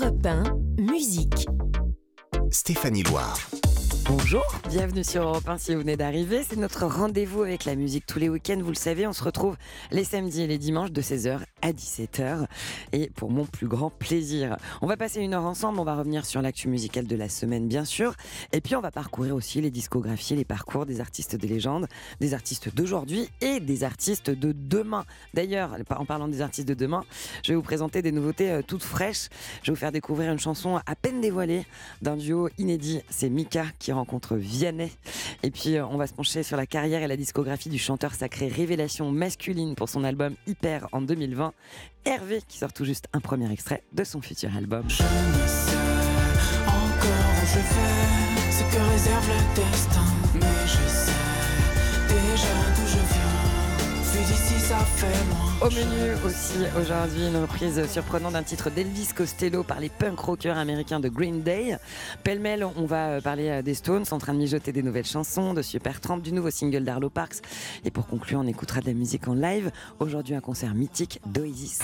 Europe 1, musique. Stéphanie Loire. Bonjour, bienvenue sur Europe 1 si vous venez d'arriver. C'est notre rendez-vous avec la musique tous les week-ends. Vous le savez, on se retrouve les samedis et les dimanches de 16h à 17h. Et pour mon plus grand plaisir, on va passer une heure ensemble. On va revenir sur l'actu musicale de la semaine, bien sûr. Et puis on va parcourir aussi les discographies, les parcours des artistes des légendes, des artistes d'aujourd'hui et des artistes de demain. D'ailleurs, en parlant des artistes de demain, je vais vous présenter des nouveautés euh, toutes fraîches. Je vais vous faire découvrir une chanson à peine dévoilée d'un duo inédit. C'est Mika qui rencontre Vianney. Et puis, euh, on va se pencher sur la carrière et la discographie du chanteur sacré Révélation masculine pour son album Hyper en 2020. Hervé qui sort tout juste un premier extrait de son futur album. Je ne sais encore où je vais, ce que réserve le destin. Mais je sais déjà d'où je viens. Vu d'ici, ça fait loin. Au menu aussi aujourd'hui une reprise surprenante d'un titre d'Elvis Costello par les punk rockers américains de Green Day. Pêle-mêle, on va euh, parler euh, des Stones en train de mijoter des nouvelles chansons, de Supertramp, du nouveau single d'Arlo Parks. Et pour conclure, on écoutera de la musique en live. Aujourd'hui, un concert mythique d'Oasis.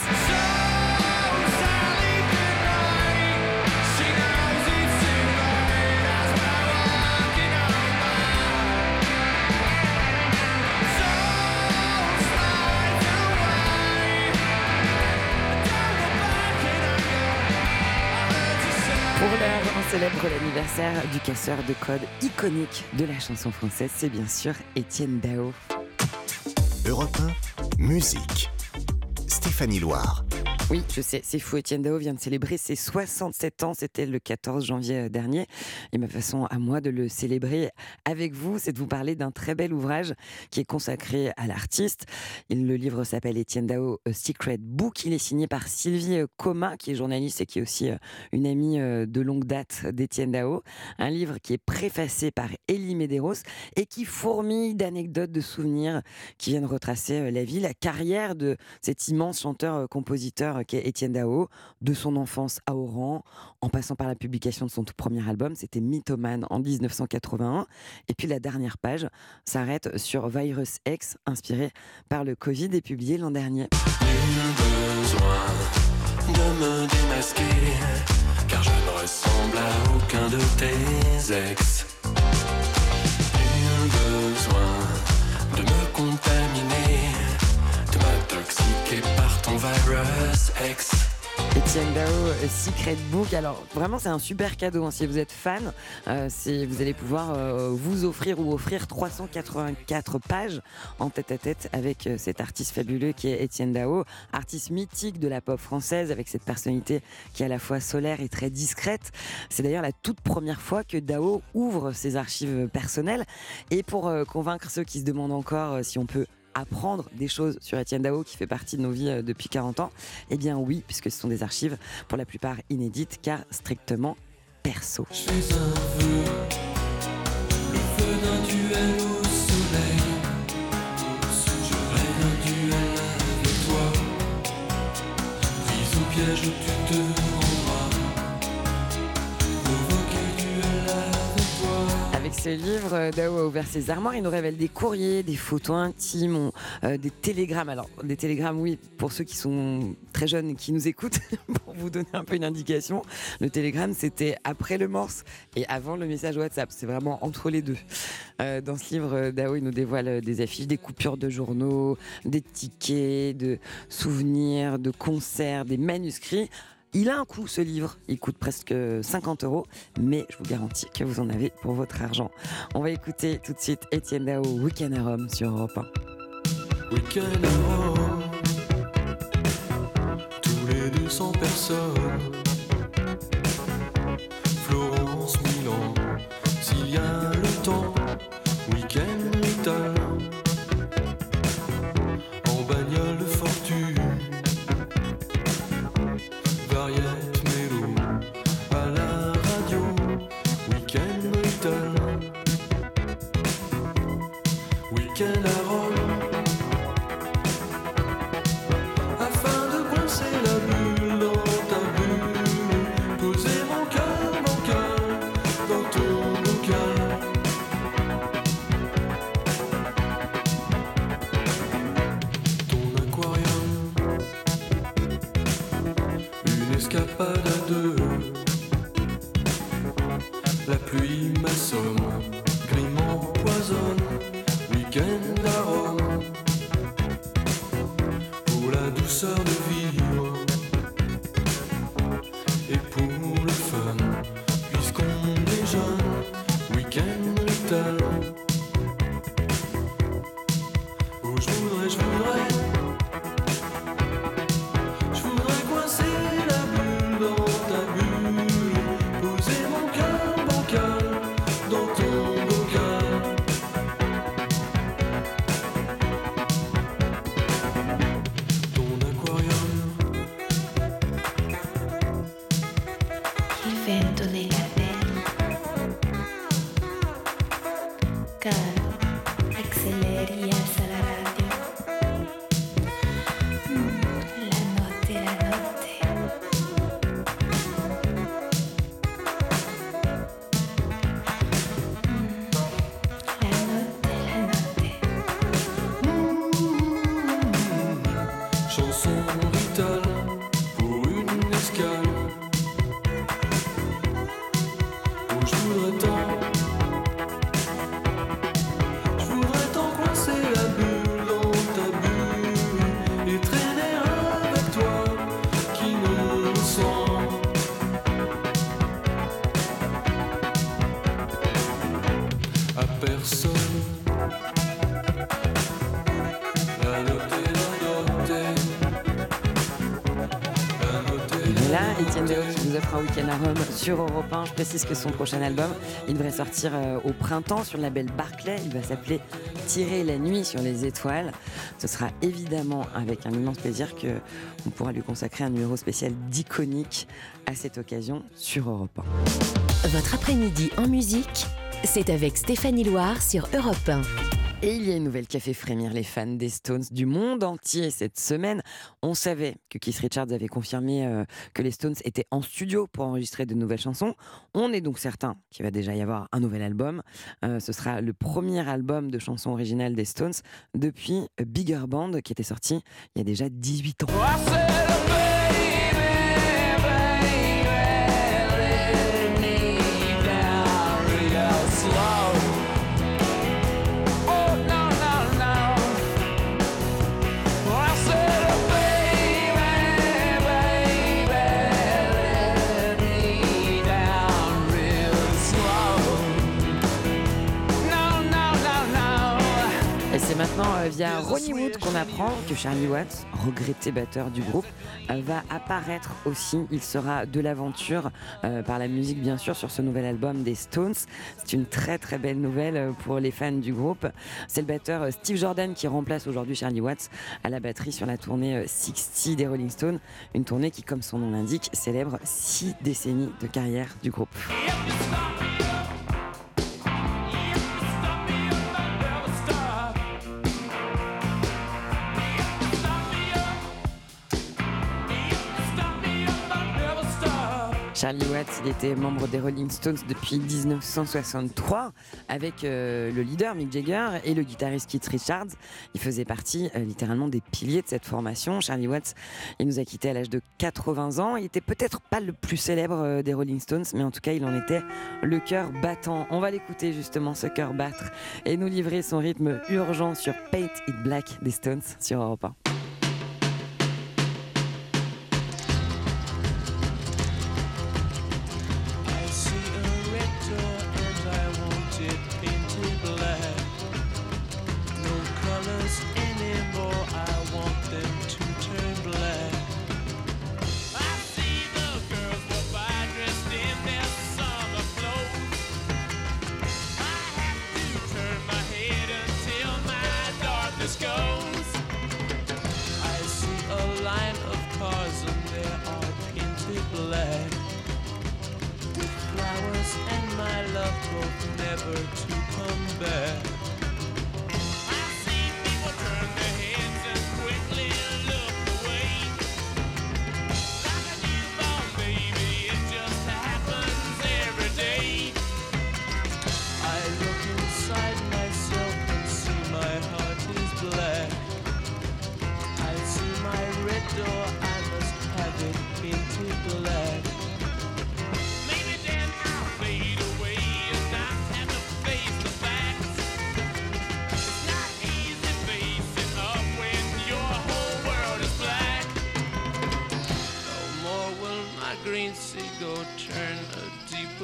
Célèbre l'anniversaire du casseur de code iconique de la chanson française. C'est bien sûr Étienne Dao. Europe 1, musique. Stéphanie Loire. Oui, je sais, c'est fou. Étienne Dao vient de célébrer ses 67 ans. C'était le 14 janvier euh, dernier. Et ma façon à moi de le célébrer avec vous, c'est de vous parler d'un très bel ouvrage qui est consacré à l'artiste. Le livre s'appelle Étienne Dao Secret Book. Il est signé par Sylvie euh, Coma, qui est journaliste et qui est aussi euh, une amie de longue date d'Étienne Dao. Un livre qui est préfacé par Elie Medeiros et qui fourmille d'anecdotes, de souvenirs qui viennent retracer la vie, la carrière de cet immense chanteur-compositeur qu'est Étienne Dao, de son enfance à Oran, en passant par la publication de son tout premier album, c'était Mythomane en 1981. Et puis la dernière page s'arrête sur Virus X, inspiré par le Covid et publié l'an dernier. Car je ne ressemble à aucun de tes ex. M'intoxiquer par ton virus X. Étienne Dao, euh, Secret Book. Alors vraiment, c'est un super cadeau. hein. Si vous êtes fan, euh, c'est- vous allez pouvoir euh, vous offrir ou offrir 384 pages en tête à tête avec cet artiste fabuleux qui est Étienne Dao, artiste mythique de la pop française avec cette personnalité qui est à la fois solaire et très discrète. C'est d'ailleurs la toute première fois que Dao ouvre ses archives personnelles. Et pour convaincre ceux qui se demandent encore si on peut apprendre des choses sur Étienne Dao qui fait partie de nos vies euh, depuis 40 ans. Eh bien oui, puisque ce sont des archives pour la plupart inédites car strictement perso. Je ce livre, euh, Dao a ouvert ses armoires. Il nous révèle des courriers, des photos intimes, euh, des télégrammes. Alors, des télégrammes, oui, pour ceux qui sont très jeunes et qui nous écoutent, pour vous donner un peu une indication, le télégramme, c'était après le morse et avant le message WhatsApp. C'est vraiment entre les deux. Euh, dans ce livre, Dao, il nous dévoile des affiches, des coupures de journaux, des tickets, de souvenirs, de concerts, des manuscrits. Il a un coût ce livre, il coûte presque 50 euros, mais je vous garantis que vous en avez pour votre argent. On va écouter tout de suite Étienne Dao, Weekend à Rome sur Europe 1. Week-end tous les deux sans sur Europe 1. Je précise que son prochain album, il devrait sortir euh, au printemps sur le label Barclay. Il va s'appeler Tirer la nuit sur les étoiles. Ce sera évidemment avec un immense plaisir que on pourra lui consacrer un numéro spécial d'iconique à cette occasion sur Europe 1. Votre après-midi en musique, c'est avec Stéphanie Loire sur Europe 1. Et il y a une nouvelle qui a fait frémir les fans des Stones du monde entier cette semaine. On savait que Keith Richards avait confirmé euh, que les Stones étaient en studio pour enregistrer de nouvelles chansons. On est donc certain qu'il va déjà y avoir un nouvel album. Euh, ce sera le premier album de chansons originales des Stones depuis Bigger Band qui était sorti il y a déjà 18 ans. Euh, via Ronnie Wood qu'on apprend que Charlie Watts, regretté batteur du groupe, euh, va apparaître aussi. Il sera de l'aventure euh, par la musique, bien sûr, sur ce nouvel album des Stones. C'est une très très belle nouvelle pour les fans du groupe. C'est le batteur Steve Jordan qui remplace aujourd'hui Charlie Watts à la batterie sur la tournée euh, 60 des Rolling Stones. Une tournée qui, comme son nom l'indique, célèbre six décennies de carrière du groupe. Charlie Watts, il était membre des Rolling Stones depuis 1963 avec euh, le leader Mick Jagger et le guitariste Keith Richards. Il faisait partie euh, littéralement des piliers de cette formation. Charlie Watts, il nous a quittés à l'âge de 80 ans. Il était peut-être pas le plus célèbre euh, des Rolling Stones, mais en tout cas, il en était le cœur battant. On va l'écouter justement, ce cœur battre, et nous livrer son rythme urgent sur Paint It Black des Stones sur Europe 1. My love both never to come back.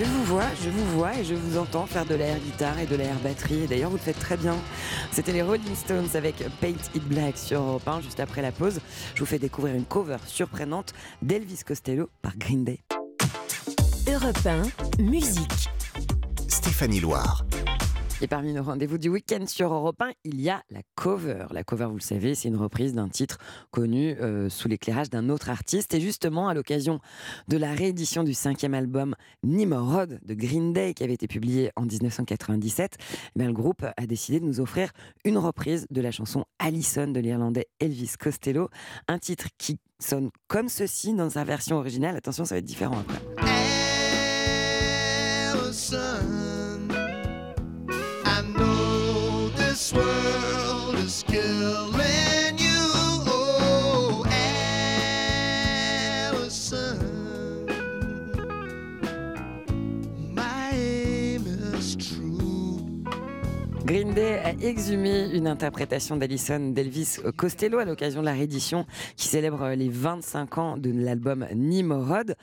Je vous vois, je vous vois et je vous entends faire de l'air guitare et de l'air batterie. Et D'ailleurs, vous le faites très bien. C'était les Rolling Stones avec Paint It Black sur Europe 1, juste après la pause. Je vous fais découvrir une cover surprenante d'Elvis Costello par Green Day. Europe 1, musique. Stéphanie Loire. Et parmi nos rendez-vous du week-end sur Europe 1, il y a la cover. La cover, vous le savez, c'est une reprise d'un titre connu euh, sous l'éclairage d'un autre artiste. Et justement, à l'occasion de la réédition du cinquième album Nimrod de Green Day, qui avait été publié en 1997, eh le groupe a décidé de nous offrir une reprise de la chanson Allison de l'Irlandais Elvis Costello. Un titre qui sonne comme ceci dans sa version originale. Attention, ça va être différent après. This world is killing you. Oh, Allison, my aim is true. Green Day a exhumé une interprétation d'Alison d'Elvis Costello à l'occasion de la réédition qui célèbre les 25 ans de l'album Nimrod.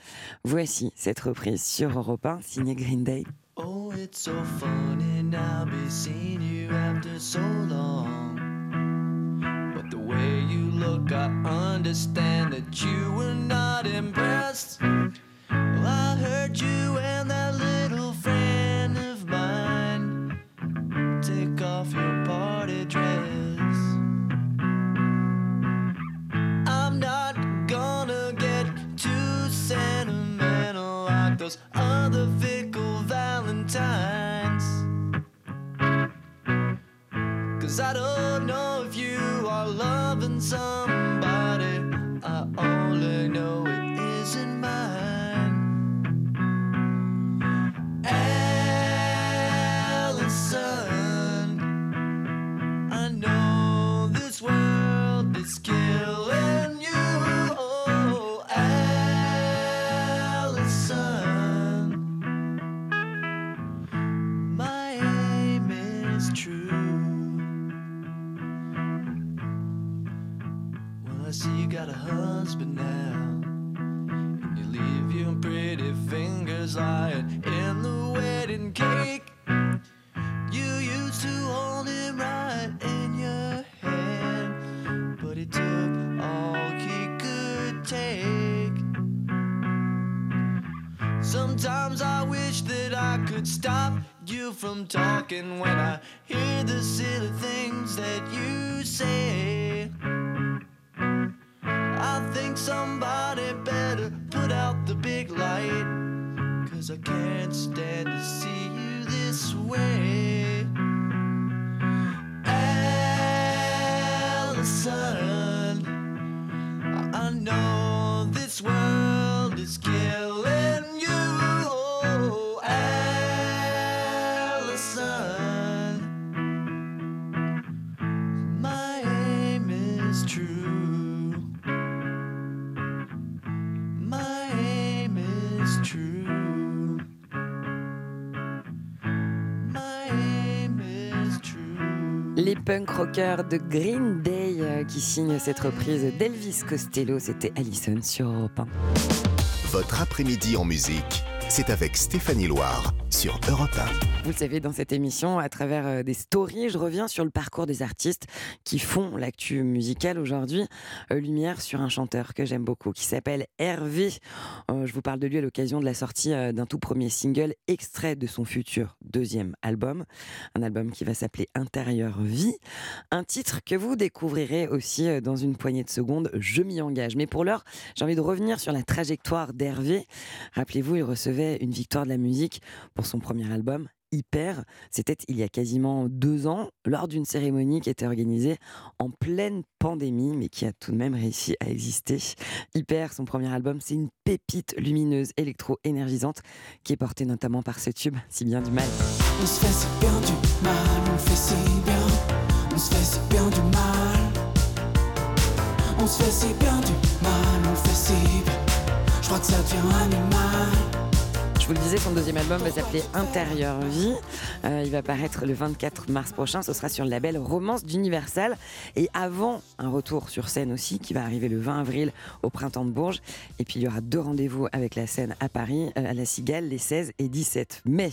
Voici cette reprise sur Europe 1 signée Green Day. Oh, it's so funny now be seeing you after so long. But the way you look, I understand that you were not impressed. Well, I heard you and that little friend of mine take off your party dress. I'm not gonna get too sentimental like those other fickle valentines. Cause I don't know if you are loving somebody. Punk rockers de Green Day euh, qui signent cette reprise d'Elvis Costello, c'était Allison sur Europe 1. Votre après-midi en musique, c'est avec Stéphanie Loire sur Europe 1. Vous le savez, dans cette émission, à travers euh, des stories, je reviens sur le parcours des artistes qui font l'actu musicale aujourd'hui. Euh, lumière sur un chanteur que j'aime beaucoup, qui s'appelle Hervé. Euh, je vous parle de lui à l'occasion de la sortie d'un tout premier single, extrait de son futur deuxième album. Un album qui va s'appeler Intérieur Vie. Un titre que vous découvrirez aussi dans une poignée de secondes, Je m'y engage. Mais pour l'heure, j'ai envie de revenir sur la trajectoire d'Hervé. Rappelez-vous, il recevait une victoire de la musique pour son premier album, Hyper. C'était il y a quasiment deux ans, lors d'une cérémonie qui était organisée en pleine pandémie, mais qui a tout de même réussi à exister. Hyper, son premier album, c'est une pépite lumineuse, électro-énergisante, qui est portée notamment par ce tube, si bien du mal. On se fait si bien du mal, on fait si bien, on se fait si bien du mal. On se fait si bien du mal, on fait si bien. Je crois que ça devient animal. Vous le disais, son deuxième album va s'appeler Intérieur Vie. Euh, il va paraître le 24 mars prochain. Ce sera sur le label Romance d'Universal. Et avant, un retour sur scène aussi, qui va arriver le 20 avril au Printemps de Bourges. Et puis, il y aura deux rendez-vous avec la scène à Paris, euh, à la Cigale, les 16 et 17 mai.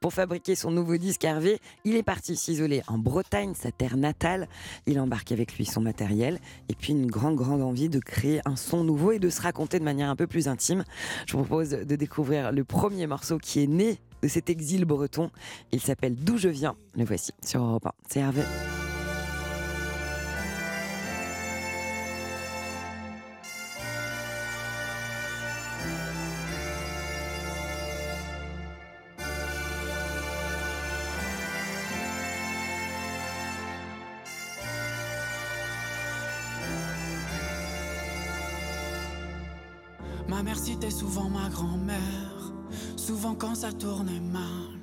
Pour fabriquer son nouveau disque Hervé, il est parti s'isoler en Bretagne, sa terre natale. Il embarque avec lui son matériel. Et puis, une grande, grande envie de créer un son nouveau et de se raconter de manière un peu plus intime. Je vous propose de découvrir le premier morceau qui est né de cet exil breton. Il s'appelle D'où je viens. Le voici sur Europe 1. C'est Hervé. Ma mère citait souvent ma grand-mère, mal.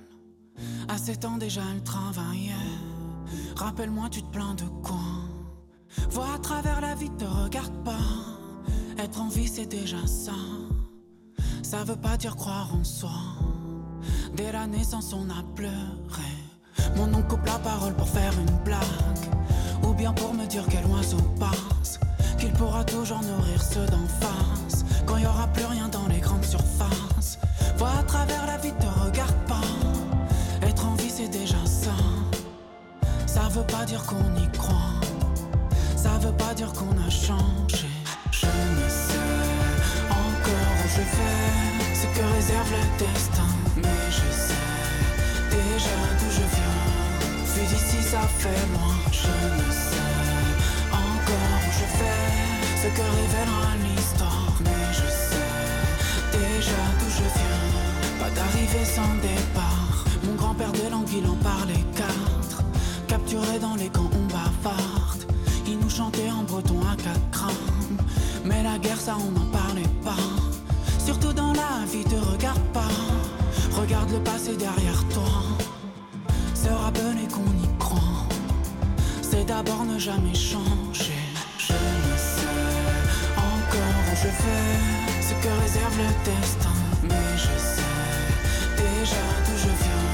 À 7 ans déjà elle travaillait. Rappelle-moi, tu te plains de quoi? Vois à travers la vie, te regarde pas. Être en vie, c'est déjà ça. Ça veut pas dire croire en soi. Dès la naissance, on a pleuré. Mon oncle coupe la parole pour faire une blague. Ou bien pour me dire quel oiseau passe. Qu'il pourra toujours nourrir ceux d'en face. Quand il aura plus rien dans les grandes surfaces. Vois à travers la vie, te regarde pas. Être en vie, c'est déjà ça. Ça veut pas dire qu'on y croit. Ça veut pas dire qu'on a changé. Je ne sais encore où je vais, ce que réserve le destin. Mais je sais déjà d'où je viens. Vu d'ici, ça fait loin. Je ne sais ce que révélera l'histoire. Mais je sais déjà d'où je viens. Pas d'arrivée sans départ. Mon grand-père de l'anguille en parlait quatre. Capturé dans les camps, on bavarde. Il nous chantait en breton à quatre crânes. Mais la guerre, ça, on n'en parlait pas. Surtout dans la vie, te regarde pas. Regarde le passé derrière toi. Se rappeler qu'on y croit. C'est d'abord ne jamais changer. Ce que réserve le destin. Mais je sais déjà d'où je viens.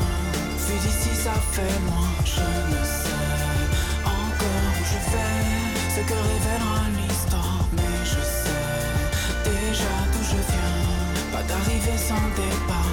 Vu d'ici, ça fait loin. Je ne sais encore où je vais, ce que révélera l'histoire. Mais je sais déjà d'où je viens. Pas d'arrivée sans départ.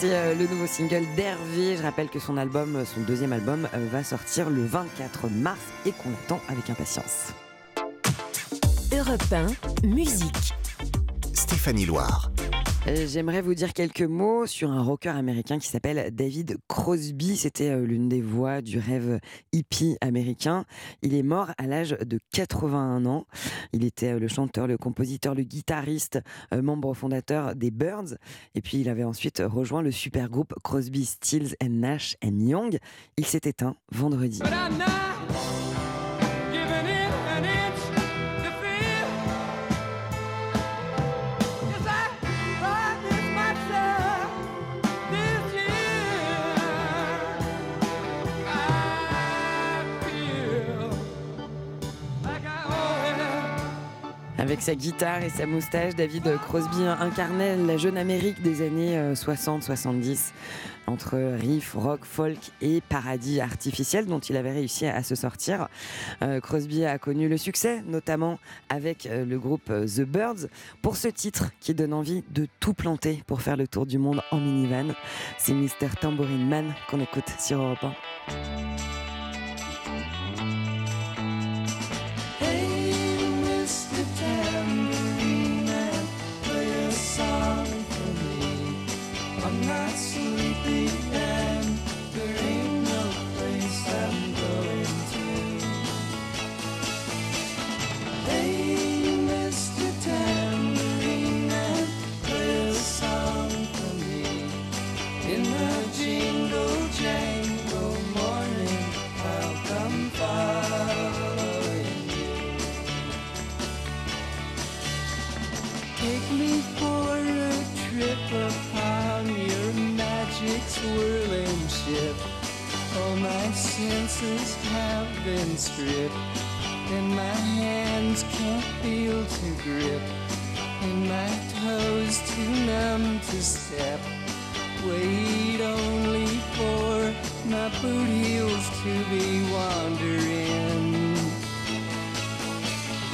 C'est euh, le nouveau single d'Hervé. Je rappelle que son album, euh, son deuxième album, euh, va sortir le 24 mars et qu'on attend avec impatience. Europe 1, musique. Stéphanie Loire. Euh, J'aimerais vous dire quelques mots sur un rocker américain qui s'appelle David Crosby. C'était euh, l'une des voix du rêve hippie américain. Il est mort à l'âge de 81 ans. Il était euh, le chanteur, le compositeur, le guitariste, membre fondateur des Birds. Et puis il avait ensuite rejoint le super groupe Crosby, Stills and Nash and Young. Il s'est éteint vendredi. Avec sa guitare et sa moustache, David Crosby incarnait la jeune Amérique des années euh, 60-70, entre riff, rock, folk et paradis artificiel dont il avait réussi à se sortir. Euh, Crosby a connu le succès, notamment avec euh, le groupe euh, The Birds, pour ce titre qui donne envie de tout planter pour faire le tour du monde en minivan. C'est Mr. Tambourine Man qu'on écoute sur Europe 1. All my senses have been stripped, and my hands can't feel to grip, and my toes too numb to step. Wait only for my boot heels to be wandering.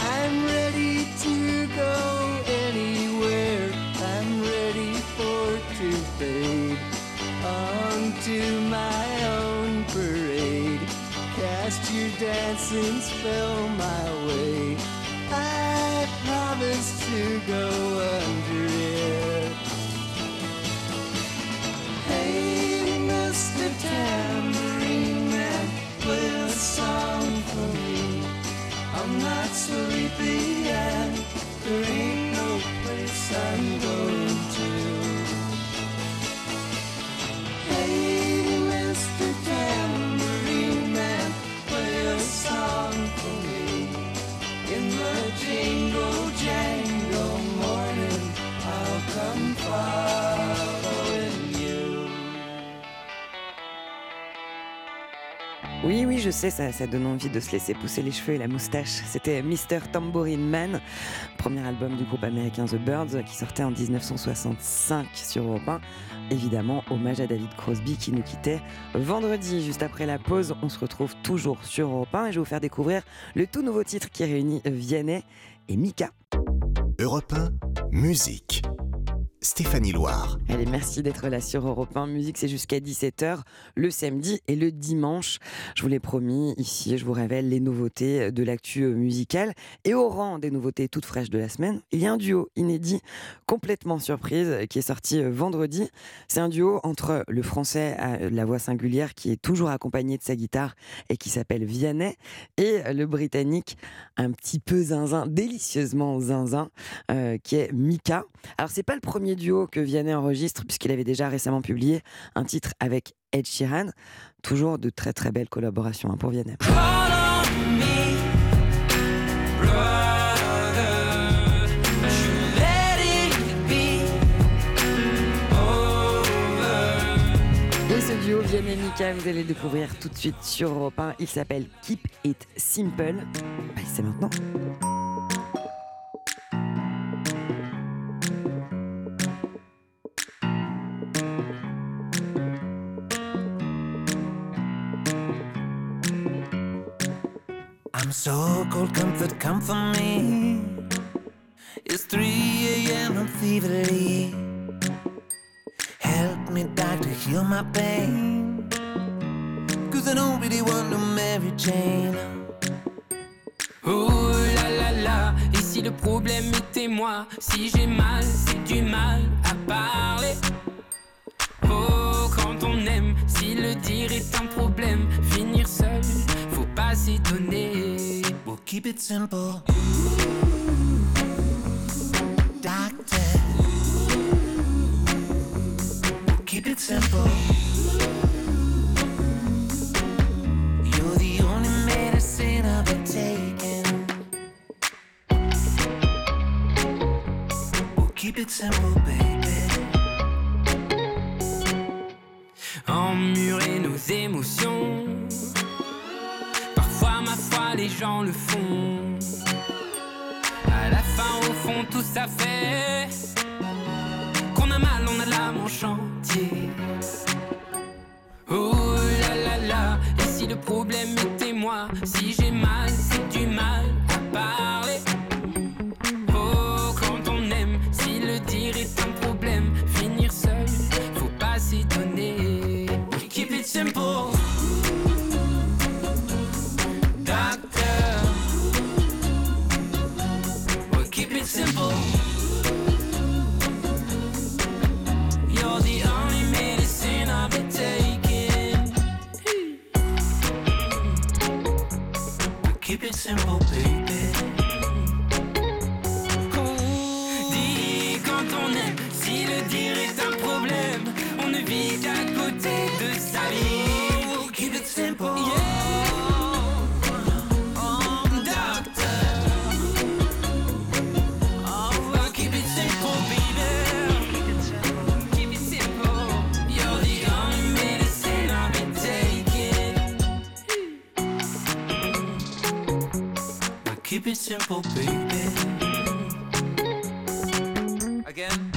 I'm ready to go since film je sais, ça, donne envie de se laisser pousser les cheveux et la moustache. C'était Mr. Tambourine Man, premier album du groupe américain The Birds qui sortait en 1965 sur Europe 1. Évidemment, hommage à David Crosby qui nous quittait vendredi. Juste après la pause, on se retrouve toujours sur Europe 1 et je vais vous faire découvrir le tout nouveau titre qui réunit Vianney et Mika. Europe 1, musique. Stéphanie Loire. Allez, merci d'être là sur Europe 1. Musique, c'est jusqu'à 17h le samedi et le dimanche. Je vous l'ai promis, ici, je vous révèle les nouveautés de l'actu musicale. Et au rang des nouveautés toutes fraîches de la semaine, il y a un duo inédit, complètement surprise, qui est sorti vendredi. C'est un duo entre le français à la voix singulière, qui est toujours accompagné de sa guitare et qui s'appelle Vianney, et le britannique, un petit peu zinzin, délicieusement zinzin, euh, qui est Mika. Alors, c'est pas le premier duo que Vianney enregistre, puisqu'il avait déjà récemment publié un titre avec Ed Sheeran. Toujours de très très belles collaborations hein, pour Vianney. Duo Vianney Mika, vous allez le découvrir tout de suite sur Europe 1. Il s'appelle Keep It Simple. Bah, c'est maintenant. I'm so cold, comfort, comfort me. It's 3 a.m. I'm thievery. me, doctor, heal my pain. Cause I don't really want no Mary Jane. Oh là là là, et si le problème était moi Si j'ai mal, c'est du mal à parler keep it simple. Doctor. Keep it simple. You're the only medicine I've been taking. We'll keep it simple, baby. Gens le font. À la fin, au fond, tout ça fait Qu'on a mal, on a l'âme en chantier. Oh là là là, et si le problème était moi Si j'ai mal, simple, baby. Again.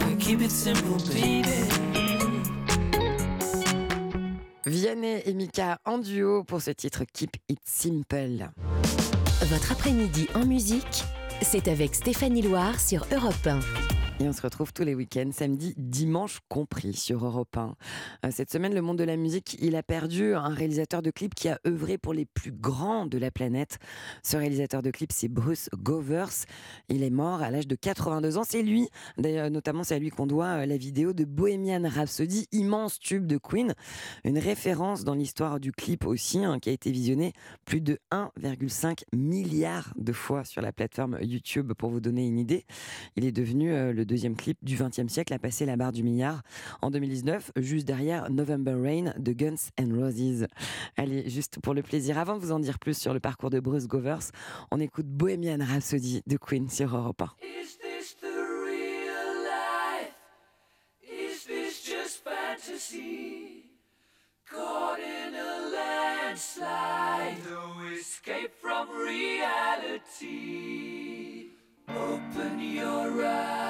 We'll keep it simple, baby. Vianney et Mika en duo pour ce titre Keep It Simple. Votre après-midi en musique, c'est avec Stéphanie Loire sur Europe 1. On se retrouve tous les week-ends, samedi, dimanche compris, sur Europe 1. Euh, Cette semaine, le monde de la musique, il a perdu un réalisateur de clips qui a œuvré pour les plus grands de la planète. Ce réalisateur de clips, c'est Bruce Govers. Il est mort à l'âge de 82 ans. C'est lui, d'ailleurs, notamment, c'est à lui qu'on doit euh, la vidéo de Bohemian Rhapsody, immense tube de Queen. Une référence dans l'histoire du clip aussi, hein, qui a été visionné plus de 1,5 milliard de fois sur la plateforme YouTube, pour vous donner une idée. Il est devenu euh, le deuxième clip du XXe siècle à passer la barre du milliard en 2019, juste derrière November Rain de Guns N' Roses. Allez, juste pour le plaisir, avant de vous en dire plus sur le parcours de Bruce Govers, on écoute Bohemian Rhapsody de Queen sur Europe 1. Is this the real life? Is this just fantasy? Caught in a landslide, no escape from reality. Open your eyes,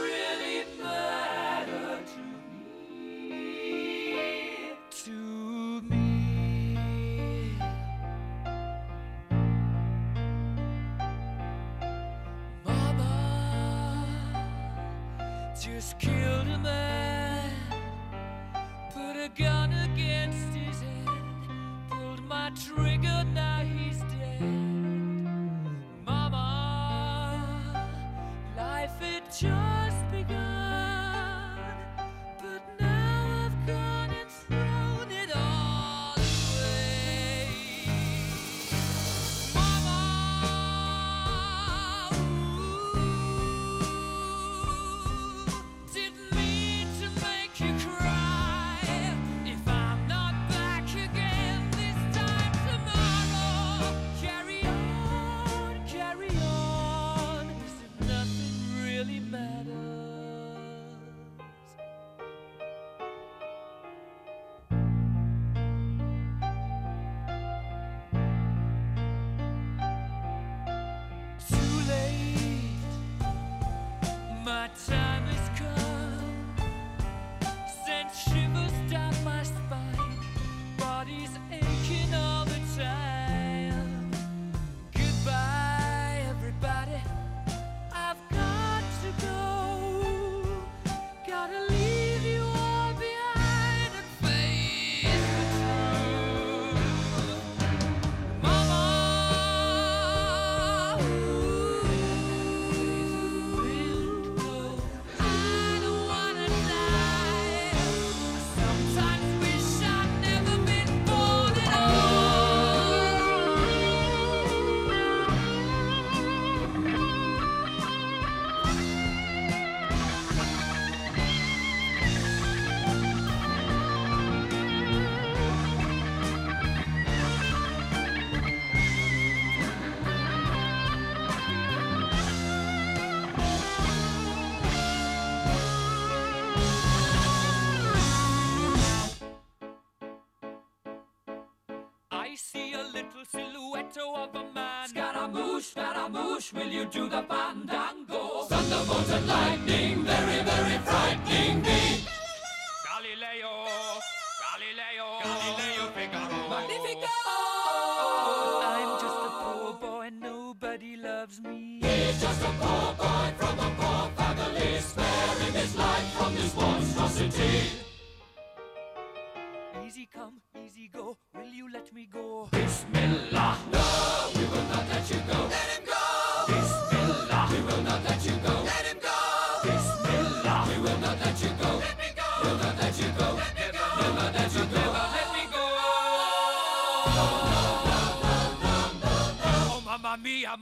just killed a man, Scaramouche, Scaramouche, will you do the fandango? Thunderbolt and lightning, very, very frightening me. Galileo, Galileo, Galileo Figaro. Magnifico! I'm just a poor boy, nobody loves me. He's just a poor boy from a poor family, sparing his life from this monstrosity. Easy come,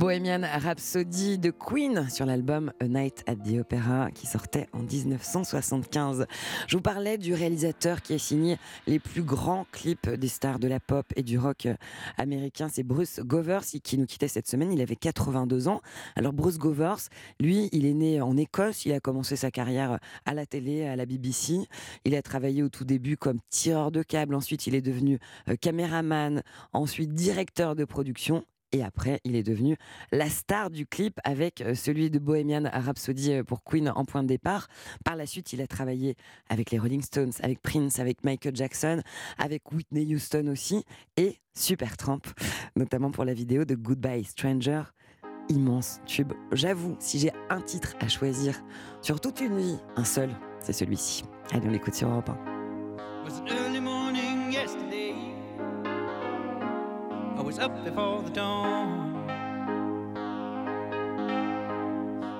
Bohemian Rhapsody de Queen sur l'album A Night at the Opera qui sortait en 1975. Je vous parlais du réalisateur qui a signé les plus grands clips des stars de la pop et du rock américain. C'est Bruce Govers qui nous quittait cette semaine. Il avait 82 ans. Alors Bruce Govers, lui, il est né en Écosse. Il a commencé sa carrière à la télé, à la BBC. Il a travaillé au tout début comme tireur de câble. Ensuite, il est devenu euh, caméraman. Ensuite, directeur de production. Et après, il est devenu la star du clip avec euh, celui de Bohemian Rhapsody euh, pour Queen en point de départ. Par la suite, il a travaillé avec les Rolling Stones, avec Prince, avec Michael Jackson, avec Whitney Houston aussi et Supertramp, notamment pour la vidéo de Goodbye Stranger. Immense tube. J'avoue, si j'ai un titre à choisir sur toute une vie, un seul, c'est celui-ci. Allez, on l'écoute sur Europe 1. I was up before the dawn.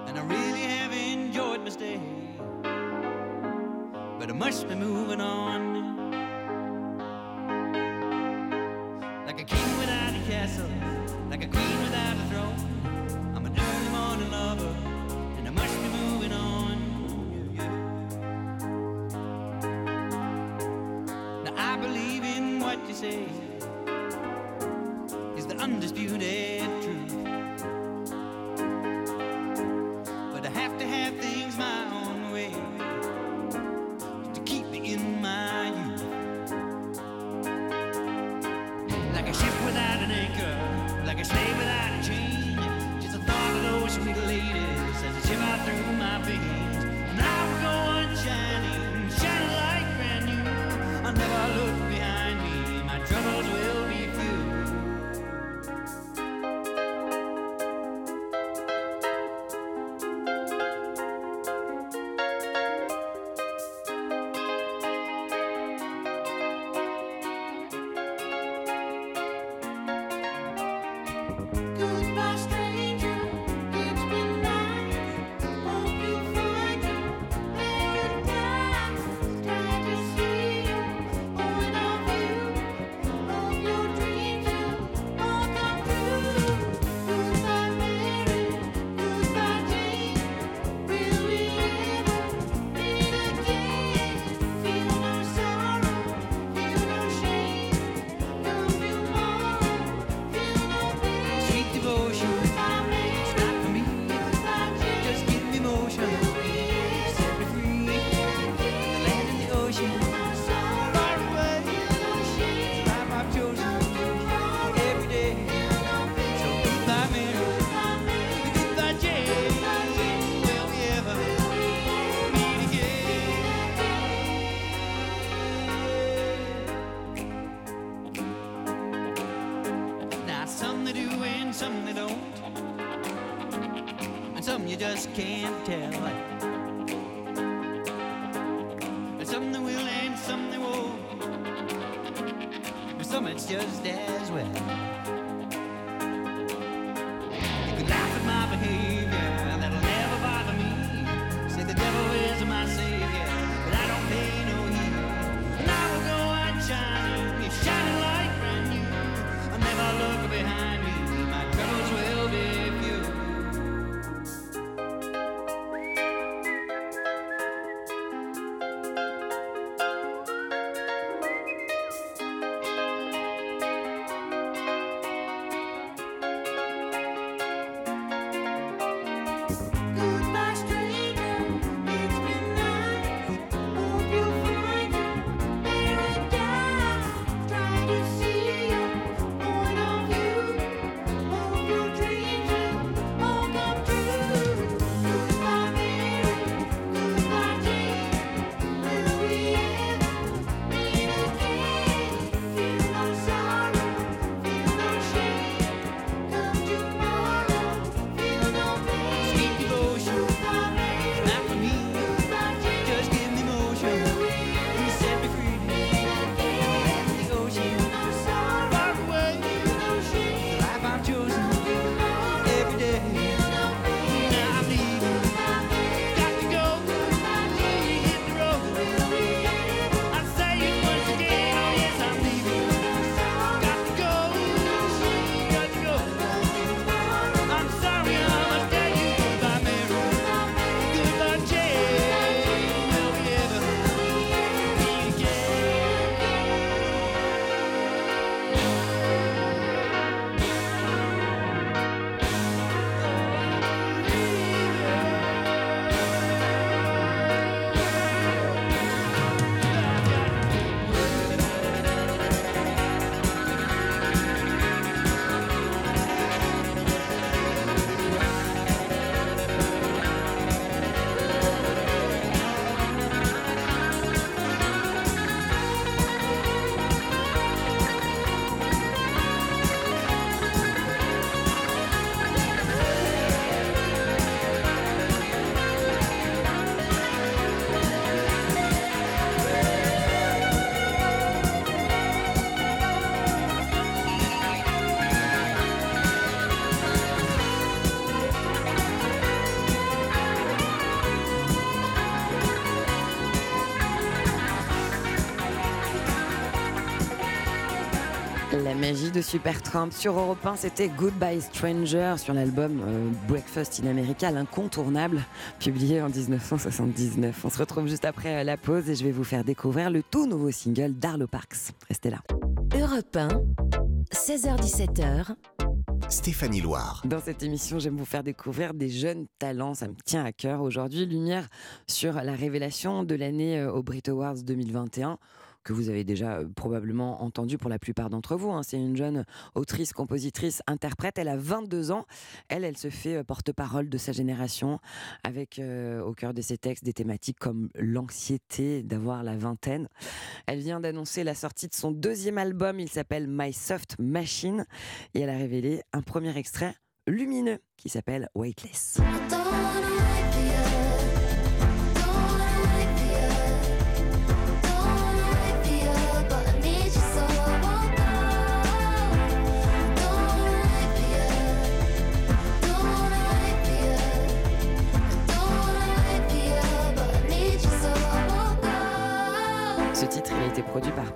And I really have enjoyed my stay. But I must be moving on. Like a king without a castle, like a queen without a throne. I'm an early morning lover, and I must be moving on. Now I believe in what you say magie de Supertramp sur Europe 1, c'était Goodbye Stranger sur l'album euh, Breakfast in America, l'incontournable, publié en 1979. On se retrouve juste après euh, la pause et je vais vous faire découvrir le tout nouveau single d'Arlo Parks. Restez là. Europe 1, 16h17h, Stéphanie Loire. Dans cette émission, j'aime vous faire découvrir des jeunes talents, ça me tient à cœur. Aujourd'hui, lumière sur la révélation de l'année euh, au Brit Awards 2021 que vous avez déjà probablement entendu pour la plupart d'entre vous. hein. C'est une jeune autrice, compositrice, interprète. Elle a 22 ans. Elle, elle se fait porte-parole de sa génération avec au cœur de ses textes des thématiques comme l'anxiété d'avoir la vingtaine. Elle vient d'annoncer la sortie de son deuxième album. Il s'appelle My Soft Machine et elle a révélé un premier extrait lumineux qui s'appelle Weightless.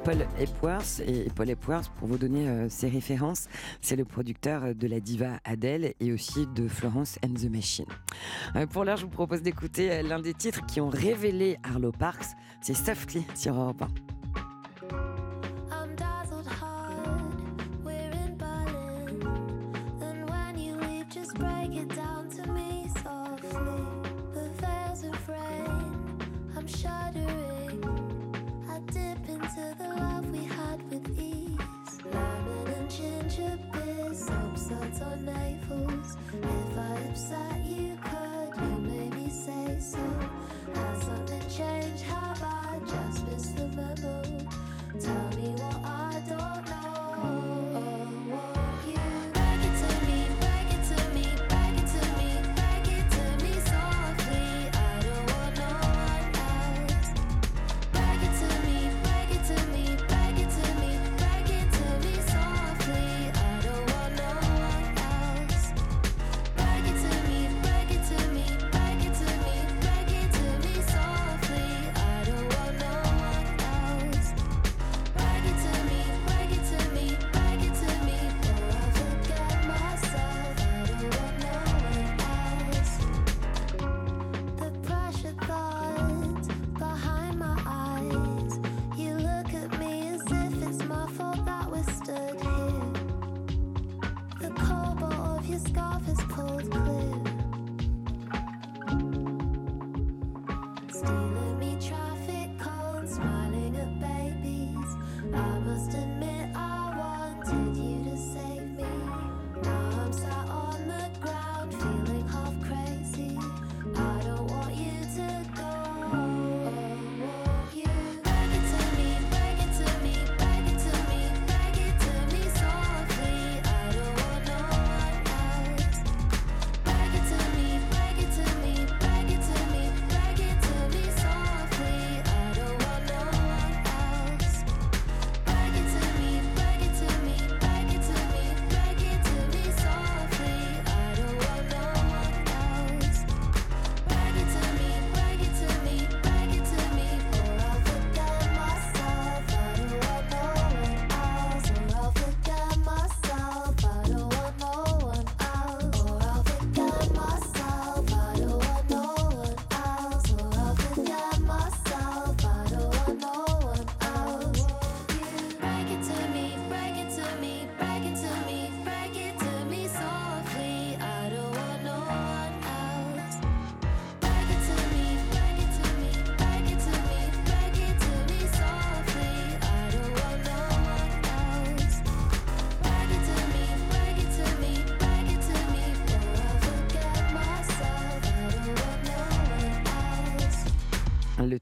Paul Epworth. Et Paul Epworth, pour vous donner euh, ses références, c'est le producteur de la diva Adele et aussi de Florence and the Machine. Euh, pour l'heure, je vous propose d'écouter euh, l'un des titres qui ont révélé Arlo Parks. C'est Softly sur Europe 1. Tell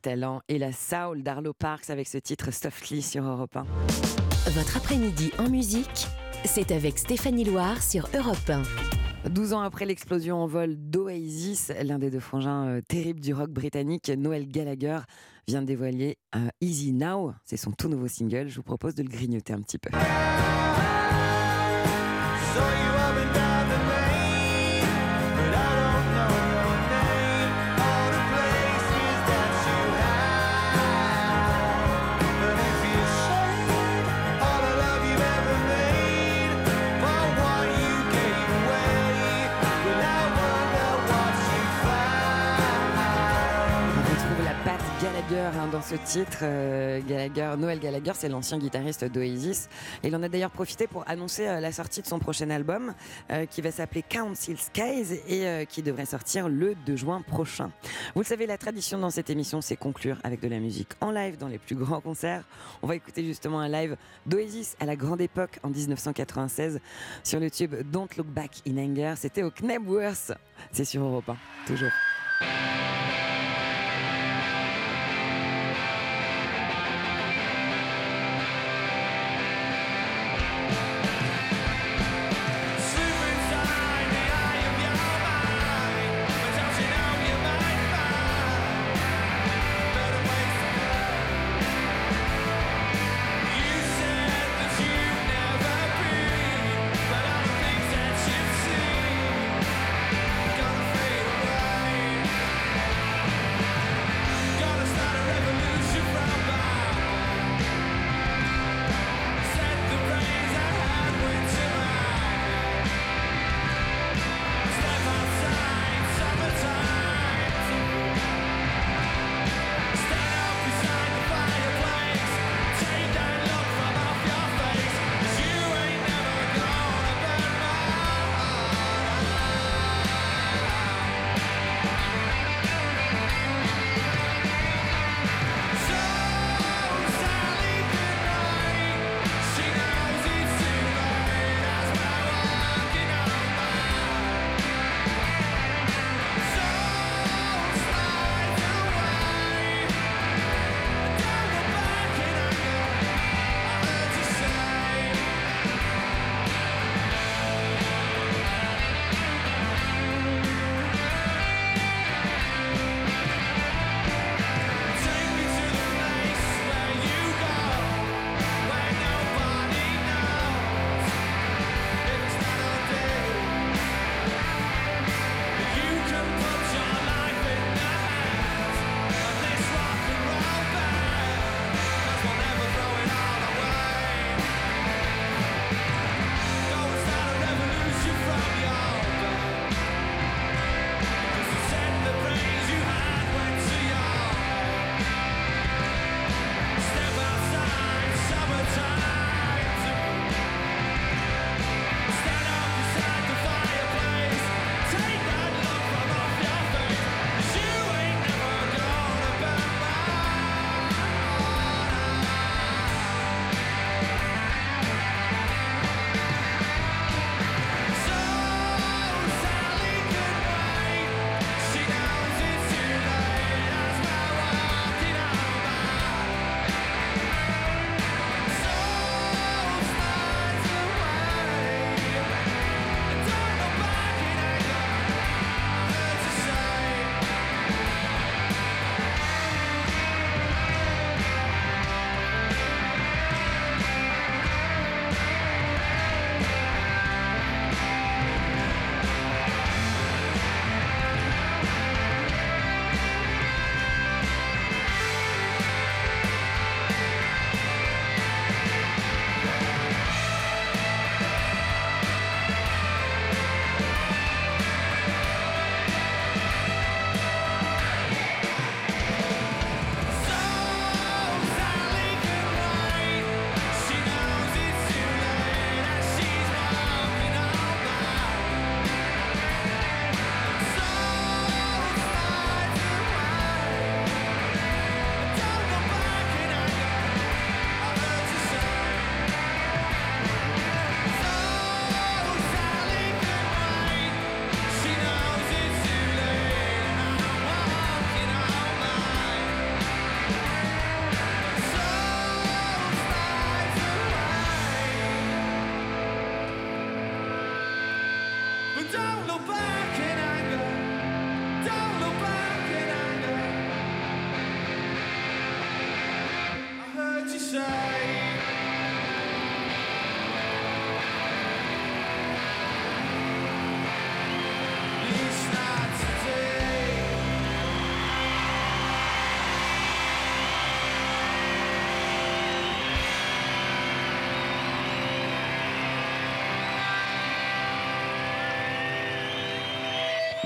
talent et la soul d'Arlo Parks avec ce titre Softly sur Europe 1. Votre après-midi en musique, c'est avec Stéphanie Loire sur Europe 1. 12 ans après l'explosion en vol d'Oasis, l'un des deux frangins euh, terribles du rock britannique, Noel Gallagher, vient de dévoiler un Easy Now. C'est son tout nouveau single. Je vous propose de le grignoter un petit peu. Hein, dans ce titre. Euh, Gallagher, Noel Gallagher, c'est l'ancien guitariste d'Oasis. Il en a d'ailleurs profité pour annoncer euh, la sortie de son prochain album euh, qui va s'appeler Council Skies et qui devrait sortir le 2 juin prochain. Vous le savez, la tradition dans cette émission, c'est conclure avec de la musique en live dans les plus grands concerts. On va écouter justement un live d'Oasis à la grande époque en 1996 sur le tube Don't Look Back in Anger. C'était au Knebworth. C'est sur Europe 1, toujours.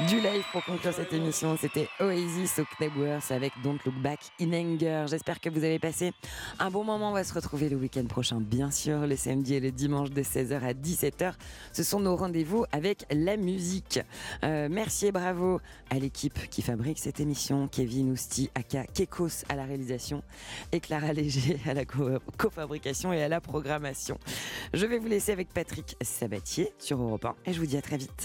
Du live pour conclure cette émission, c'était Oasis au Knebworth avec Don't Look Back in Anger. J'espère que vous avez passé un bon moment. On va se retrouver le week-end prochain, bien sûr, le samedi et le dimanche de 16h à 17h. Ce sont nos rendez-vous avec la musique. Euh, merci et bravo à l'équipe qui fabrique cette émission, Kevin Ousti, aka Kekos à la réalisation et Clara Léger à la co- cofabrication et à la programmation. Je vais vous laisser avec Patrick Sabatier sur Europe 1 et je vous dis à très vite.